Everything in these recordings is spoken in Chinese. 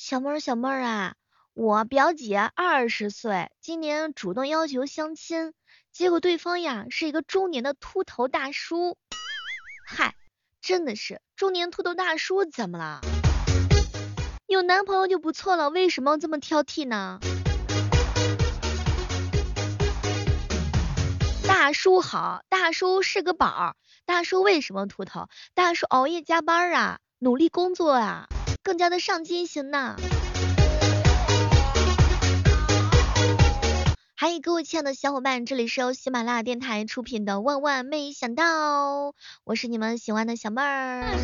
小妹儿小妹儿啊，我表姐二十岁，今年主动要求相亲，结果对方呀是一个中年的秃头大叔。嗨，真的是中年秃头大叔怎么了？有男朋友就不错了，为什么这么挑剔呢？大叔好，大叔是个宝。大叔为什么秃头？大叔熬夜加班啊，努力工作啊，更加的上进心呐。嗨，各位亲爱的小伙伴，这里是由喜马拉雅电台出品的《万万没想到》，我是你们喜欢的小妹儿。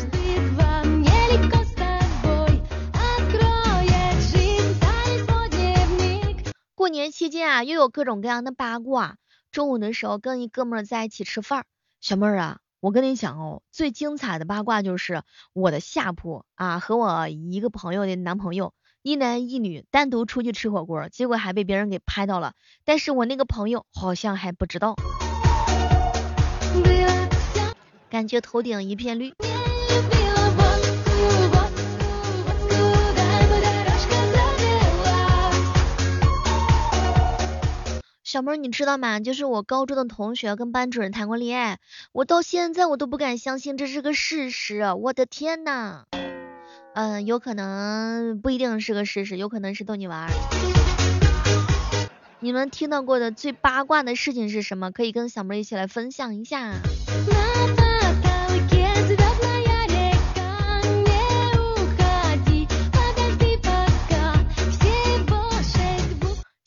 过年期间啊，又有各种各样的八卦。中午的时候跟一哥们儿在一起吃饭，小妹儿啊，我跟你讲哦，最精彩的八卦就是我的下铺啊和我一个朋友的男朋友，一男一女单独出去吃火锅，结果还被别人给拍到了，但是我那个朋友好像还不知道，感觉头顶一片绿。小妹儿，你知道吗？就是我高中的同学跟班主任谈过恋爱，我到现在我都不敢相信这是个事实，我的天呐！嗯，有可能不一定是个事实，有可能是逗你玩。你们听到过的最八卦的事情是什么？可以跟小妹一起来分享一下。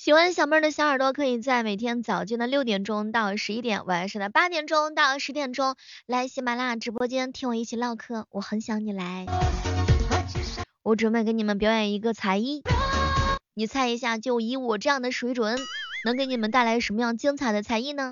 喜欢小妹儿的小耳朵，可以在每天早间的六点钟到十一点，晚上的八点钟到十点钟来喜马拉雅直播间听我一起唠嗑，我很想你来。我准备给你们表演一个才艺，你猜一下，就以我这样的水准，能给你们带来什么样精彩的才艺呢？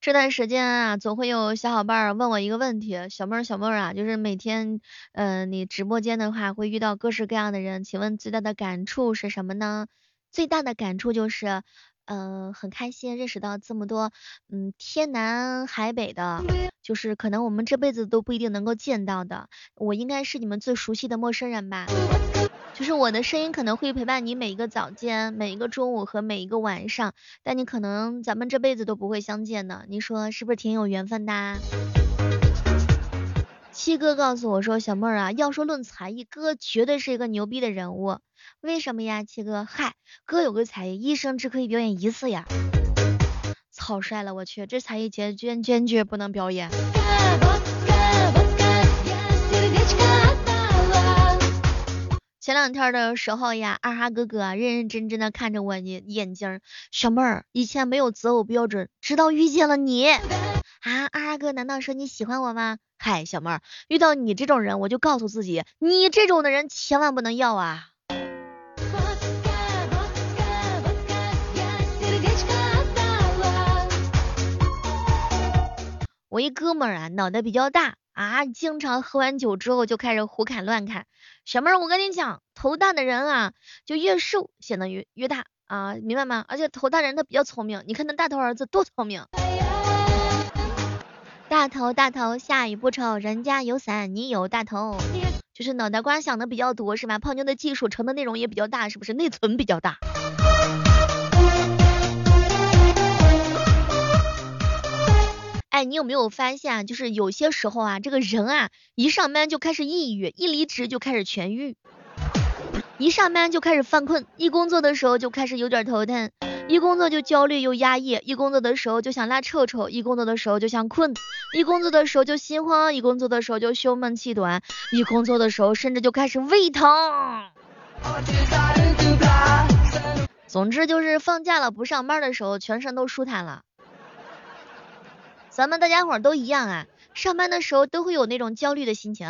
这段时间啊，总会有小伙伴问我一个问题，小妹儿小妹儿啊，就是每天，嗯，你直播间的话会遇到各式各样的人，请问最大的感触是什么呢？最大的感触就是，嗯，很开心认识到这么多，嗯，天南海北的，就是可能我们这辈子都不一定能够见到的，我应该是你们最熟悉的陌生人吧。就是我的声音可能会陪伴你每一个早间、每一个中午和每一个晚上，但你可能咱们这辈子都不会相见的，你说是不是挺有缘分的？七哥告诉我说，小妹儿啊，要说论才艺，哥绝对是一个牛逼的人物。为什么呀，七哥？嗨，哥有个才艺，一生只可以表演一次呀。草率了，我去，这才艺坚坚坚决不能表演。前两天的时候呀，二哈哥哥认认真真的看着我的眼睛，小妹儿以前没有择偶标准，直到遇见了你啊！二哈哥难道说你喜欢我吗？嗨，小妹儿遇到你这种人，我就告诉自己，你这种的人千万不能要啊！我一哥们儿啊，脑袋比较大。啊，经常喝完酒之后就开始胡侃乱侃。小妹儿，我跟你讲，头大的人啊，就越瘦显得越越大啊，明白吗？而且头大人他比较聪明，你看那大头儿子多聪明。大头大头，下雨不愁，人家有伞，你有大头。就是脑袋瓜想的比较多是吧？泡妞的技术成的内容也比较大，是不是？内存比较大。哎，你有没有发现？就是有些时候啊，这个人啊，一上班就开始抑郁，一离职就开始痊愈；一上班就开始犯困，一工作的时候就开始有点头疼；一工作就焦虑又压抑；一工作的时候就想拉臭臭；一工作的时候就想困；一工作的时候就心慌；一工作的时候就胸闷气短；一工作的时候甚至就开始胃疼。总之就是放假了不上班的时候，全身都舒坦了。咱们大家伙都一样啊，上班的时候都会有那种焦虑的心情。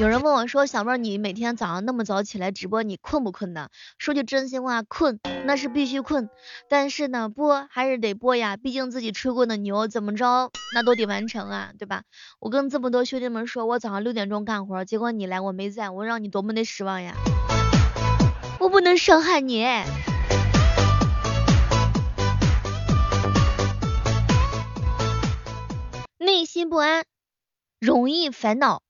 有人问我说小妹儿你每天早上那么早起来直播你困不困呢？说句真心话困那是必须困。但是呢播还是得播呀毕竟自己吹过的牛怎么着那都得完成啊对吧？我跟这么多兄弟们说我早上六点钟干活结果你来我没在我让你多么的失望呀！我不能伤害你内心不安容易烦恼。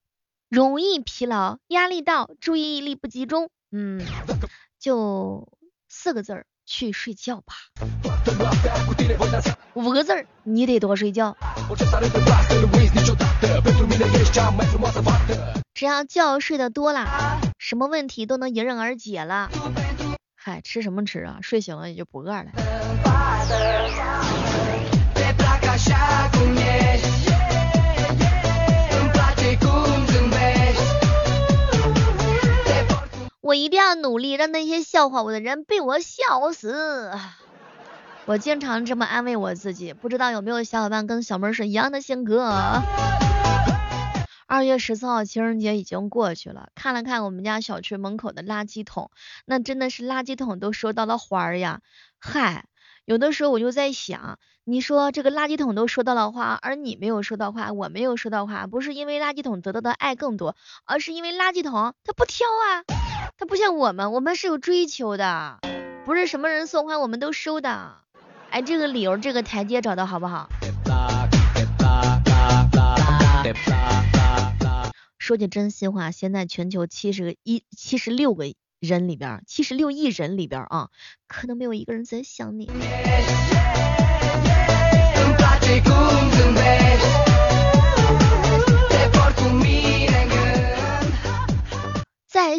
容易疲劳，压力大，注意力不集中。嗯，就四个字儿，去睡觉吧。五个字儿，你得多睡觉。只要觉睡得多了，什么问题都能迎刃而解了。嗨，吃什么吃啊？睡醒了也就不饿了。我一定要努力，让那些笑话我的人被我笑死。我经常这么安慰我自己，不知道有没有小伙伴跟小妹是一样的性格？二月十四号情人节已经过去了，看了看我们家小区门口的垃圾桶，那真的是垃圾桶都收到了花儿呀。嗨，有的时候我就在想，你说这个垃圾桶都收到了花，而你没有收到花，我没有收到花，不是因为垃圾桶得到的爱更多，而是因为垃圾桶它不挑啊，他不像我们，我们是有追求的，不是什么人送花我们都收的。哎，这个理由，这个台阶找到好不好？说句真心话，现在全球七十个一七十六个人里边，七十六亿人里边啊，可能没有一个人在想你。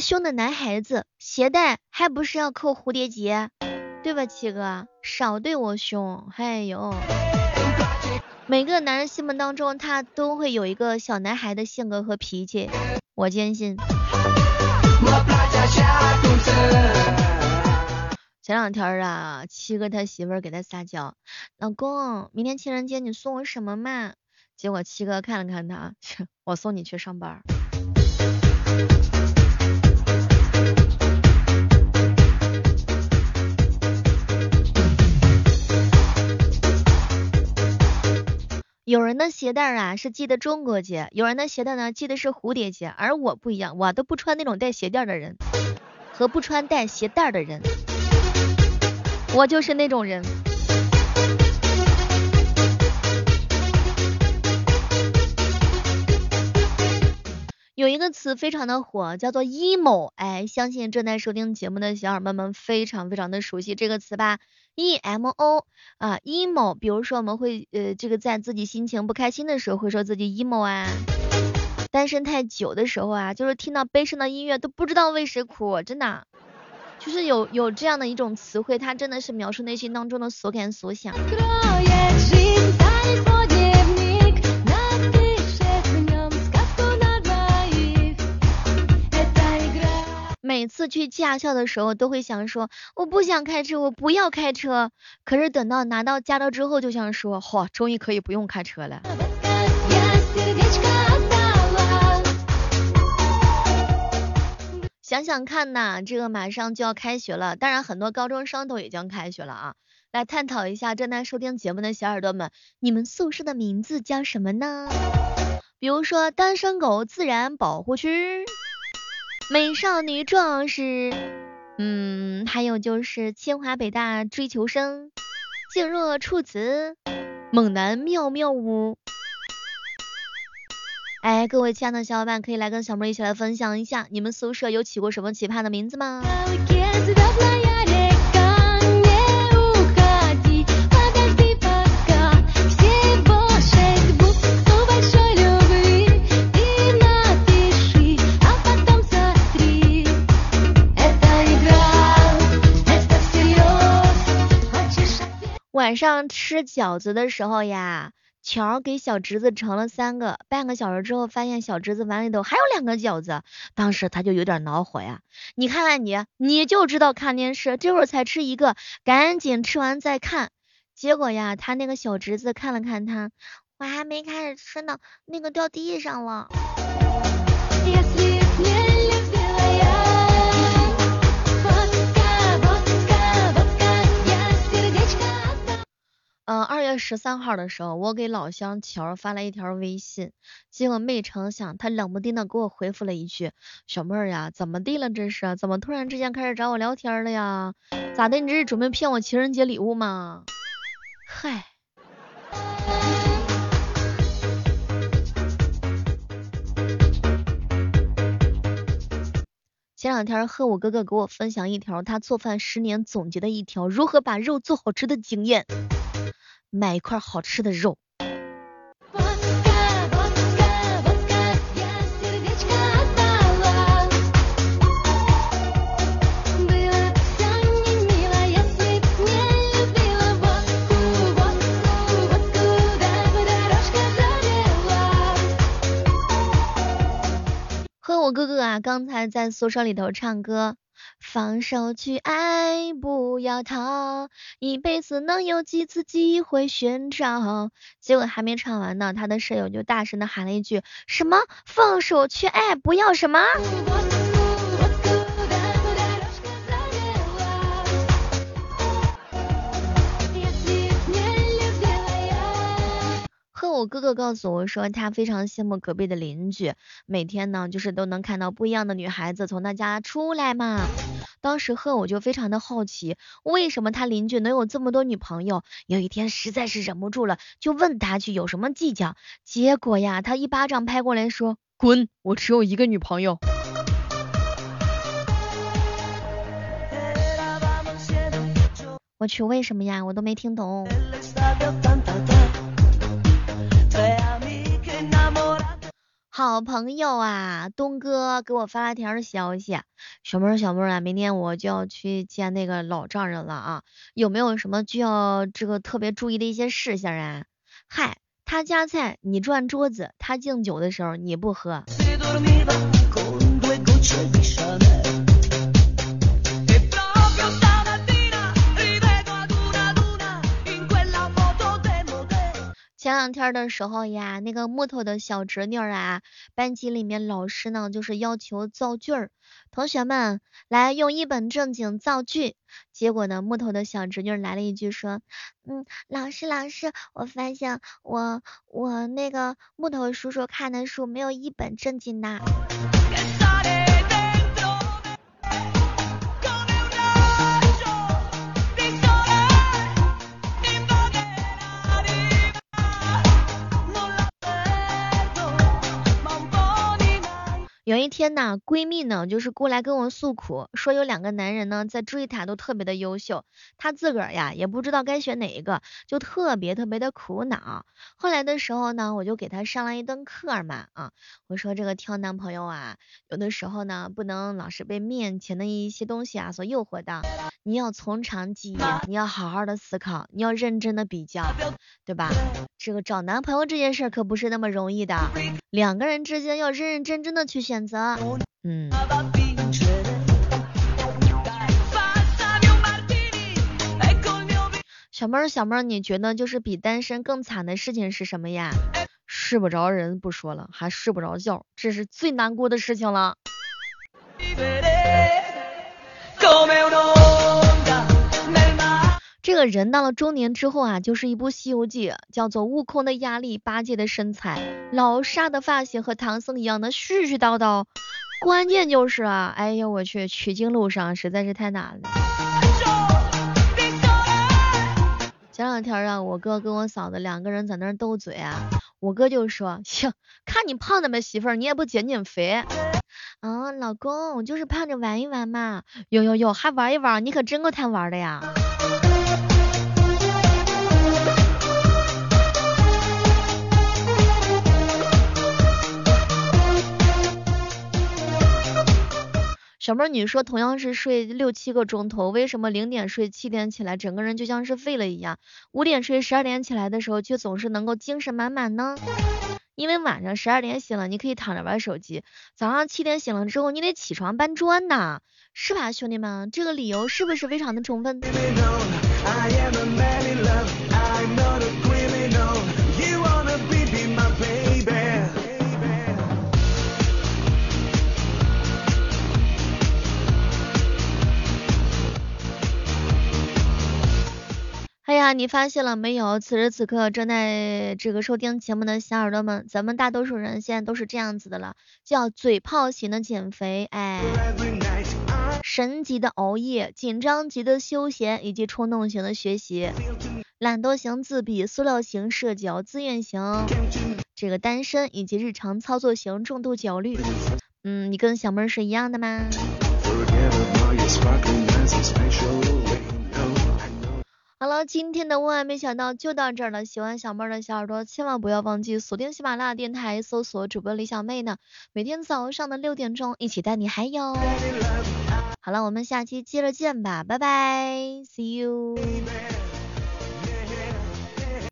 凶的男孩子，鞋带还不是要扣蝴蝶结？对吧，七哥，少对我凶，哎呦！每个男人心目当中，他都会有一个小男孩的性格和脾气，我坚信。前两天啊，七哥他媳妇儿给他撒娇，老公，明天情人节你送我什么嘛？结果七哥看了看他，我送你去上班。有人的鞋带啊是系的中国结，有人的鞋带呢系的是蝴蝶结，而我不一样，我都不穿那种带鞋垫的人，和不穿带鞋带的人，我就是那种人。有一个词非常的火，叫做 emo，哎，相信正在收听节目的小伙伴们非常非常的熟悉这个词吧？e m o 啊，emo，比如说我们会呃这个在自己心情不开心的时候会说自己 emo 啊，单身太久的时候啊，就是听到悲伤的音乐都不知道为谁哭，真的，就是有有这样的一种词汇，它真的是描述内心当中的所感所想。每次去驾校的时候，都会想说，我不想开车，我不要开车。可是等到拿到驾照之后，就想说，嚯，终于可以不用开车了。想想看呐，这个马上就要开学了，当然很多高中生都已经开学了啊。来探讨一下正在收听节目的小耳朵们，你们宿舍的名字叫什么呢？比如说单身狗自然保护区。美少女壮士，嗯，还有就是清华北大追求生，静若处子，猛男妙妙屋。哎，各位亲爱的小伙伴，可以来跟小妹一起来分享一下，你们宿舍有起过什么奇葩的名字吗？晚上吃饺子的时候呀，乔给小侄子盛了三个，半个小时之后发现小侄子碗里头还有两个饺子，当时他就有点恼火呀。你看看你，你就知道看电视，这会儿才吃一个，赶紧吃完再看。结果呀，他那个小侄子看了看他，我还没开始吃呢，那个掉地上了。月十三号的时候，我给老乡乔发了一条微信，结果没成想，他冷不丁的给我回复了一句：“小妹儿呀，怎么地了？这是怎么突然之间开始找我聊天了呀？咋的？你这是准备骗我情人节礼物吗？”嗨。前两天，和我哥哥给我分享一条他做饭十年总结的一条如何把肉做好吃的经验。买一块好吃的肉。和我哥哥啊，刚才在宿舍里头唱歌，放手去爱，不要逃，一辈子能有几次机会寻找？结果还没唱完呢，他的舍友就大声的喊了一句：什么？放手去爱，不要什么？我哥哥告诉我说，他非常羡慕隔壁的邻居，每天呢就是都能看到不一样的女孩子从他家出来嘛。当时贺我就非常的好奇，为什么他邻居能有这么多女朋友？有一天实在是忍不住了，就问他去有什么计较。结果呀，他一巴掌拍过来说，滚，我只有一个女朋友。我去，为什么呀？我都没听懂。好朋友啊，东哥给我发了条消息，小妹儿小妹儿啊，明天我就要去见那个老丈人了啊，有没有什么需要这个特别注意的一些事项啊？嗨，他夹菜你转桌子，他敬酒的时候你不喝。前两天的时候呀，那个木头的小侄女啊，班级里面老师呢就是要求造句儿，同学们来用一本正经造句。结果呢，木头的小侄女来了一句说，嗯，老师老师，我发现我我那个木头叔叔看的书没有一本正经的。有一天呢，闺蜜呢就是过来跟我诉苦，说有两个男人呢在追她，都特别的优秀，她自个儿呀也不知道该选哪一个，就特别特别的苦恼。后来的时候呢，我就给她上了一顿课嘛，啊，我说这个挑男朋友啊，有的时候呢不能老是被面前的一些东西啊所诱惑的，你要从长计议，你要好好的思考，你要认真的比较，对吧？这个找男朋友这件事可不是那么容易的，两个人之间要认认真真的去选。选择，嗯。小妹儿，小妹儿，你觉得就是比单身更惨的事情是什么呀？睡不着人不说了，还睡不着觉，这是最难过的事情了。这个人到了中年之后啊，就是一部《西游记》，叫做悟空的压力，八戒的身材，老沙的发型和唐僧一样的絮絮叨叨。关键就是啊，哎呀我去，取经路上实在是太难了。前两天啊，我哥跟我嫂子两个人在那斗嘴啊，我哥就说，行，看你胖的没媳妇儿，你也不减减肥。啊，老公，我就是胖着玩一玩嘛。哟哟哟，还玩一玩，你可真够贪玩的呀。小妹儿，你说同样是睡六七个钟头，为什么零点睡七点起来，整个人就像是废了一样？五点睡十二点起来的时候，却总是能够精神满满呢？因为晚上十二点醒了，你可以躺着玩手机；早上七点醒了之后，你得起床搬砖呐，是吧，兄弟们？这个理由是不是非常的充分？你发现了没有？此时此刻正在这个收听节目的小耳朵们，咱们大多数人现在都是这样子的了，叫嘴炮型的减肥，哎，神级的熬夜，紧张级的休闲，以及冲动型的学习，懒惰型自闭，塑料型社交，自愿型这个单身，以及日常操作型重度焦虑。嗯，你跟小妹儿是一样的吗？好了，今天的万万没想到就到这儿了。喜欢小妹儿的小耳朵，千万不要忘记锁定喜马拉雅电台，搜索主播李小妹呢。每天早上的六点钟，一起带你嗨哟。好了，我们下期接着见吧，拜拜，see you。